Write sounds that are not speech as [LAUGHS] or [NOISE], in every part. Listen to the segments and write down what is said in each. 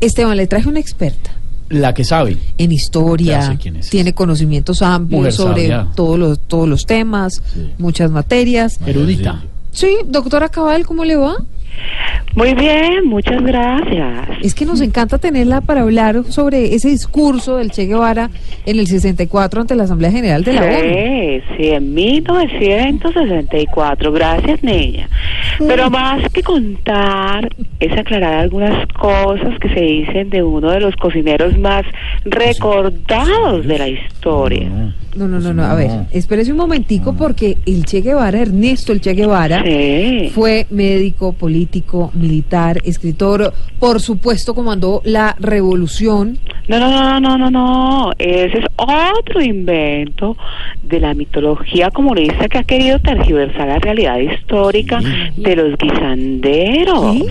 Esteban, le traje una experta La que sabe. en historia, Ya sé quién es tiene conocimientos amplios Mujer sobre sabia. todos los, todos los temas, muchas materias. Erudita. Sí, doctora Cabal, ¿cómo le va? Muy bien, muchas gracias. Es que nos encanta tenerla para hablar sobre ese discurso del Che Guevara en el 64 ante la Asamblea General de la ONU. Sí, sí, en 1964. Gracias, niña. Pero más que contar, es aclarar algunas cosas que se dicen de uno de los cocineros más recordados de la historia. No, no, no, no, a ver, espérese un momentico porque el Che Guevara, Ernesto el Che Guevara, Sí. fue médico, político, militar, escritor, por supuesto comandó la revolución. No, no, no, no, no, no. Ese es otro invento de la mitología comunista que ha querido tergiversar la realidad histórica de los guisanderos. ¿Sí?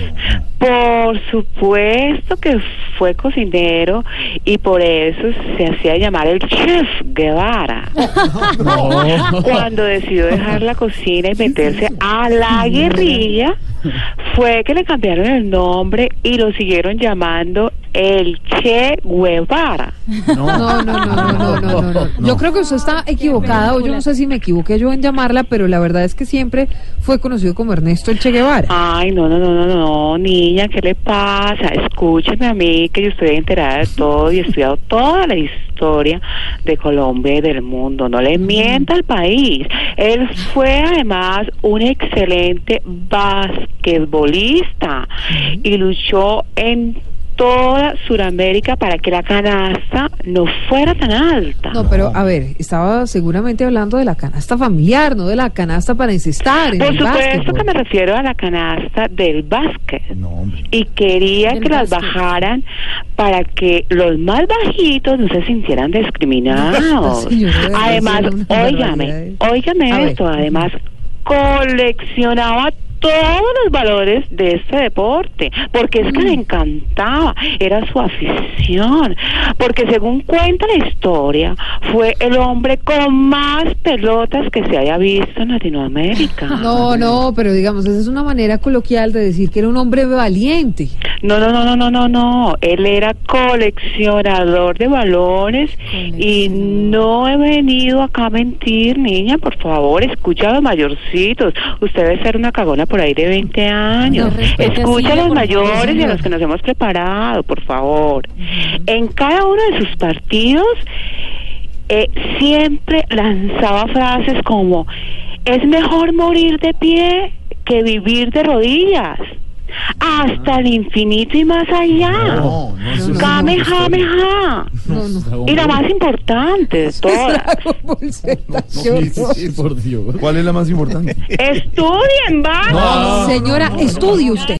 Por supuesto que fue cocinero y por eso se hacía llamar el chef Guevara. [LAUGHS] Cuando decidió dejar la cocina y meterse a la guerrilla, fue que le cambiaron el nombre y lo siguieron llamando el Che Guevara. No, no, no, no, no, no. [LAUGHS] Yo creo que usted está equivocada, o yo no sé si me equivoqué yo en llamarla, pero la verdad es que siempre fue conocido como Ernesto el Che Guevara. Ay, no, no, no, no, no, niña, ¿qué le pasa? Escúcheme a mí, que yo estoy enterada de todo y he estudiado toda la historia de Colombia y del mundo. No le mienta al país. Él fue además un excelente basquetbolista y luchó en toda Sudamérica para que la canasta no fuera tan alta. No, pero a ver, estaba seguramente hablando de la canasta familiar, no de la canasta para encestar en Por supuesto básquetbol. que me refiero a la canasta del básquet. No, hombre. y quería que las bajaran para que los más bajitos no se sintieran discriminados. [LAUGHS] Sí, además, óigame, óigame esto, además coleccionaba todos los valores de este deporte, porque es que Mm. le encantaba, era su afición, porque según cuenta la historia, fue el hombre con más pelotas que se haya visto en Latinoamérica. [LAUGHS] No, no, pero digamos, esa es una manera coloquial de decir que era un hombre valiente. No, no, no, no, no, no, no. Él era coleccionador de balones y no he venido acá a mentir, niña. Por favor, escucha a los mayorcitos. Usted debe ser una cagona por ahí de 20 años. No, escucha a los mayores y a los que nos hemos preparado, por favor. En cada uno de sus partidos eh, siempre lanzaba frases como es mejor morir de pie que vivir de rodillas. Hasta el infinito y más allá. No. No, no. Y la más importante de [LAUGHS] todas. ¿Cuál es la más importante? Estudien, vamos. Señora, estudie usted.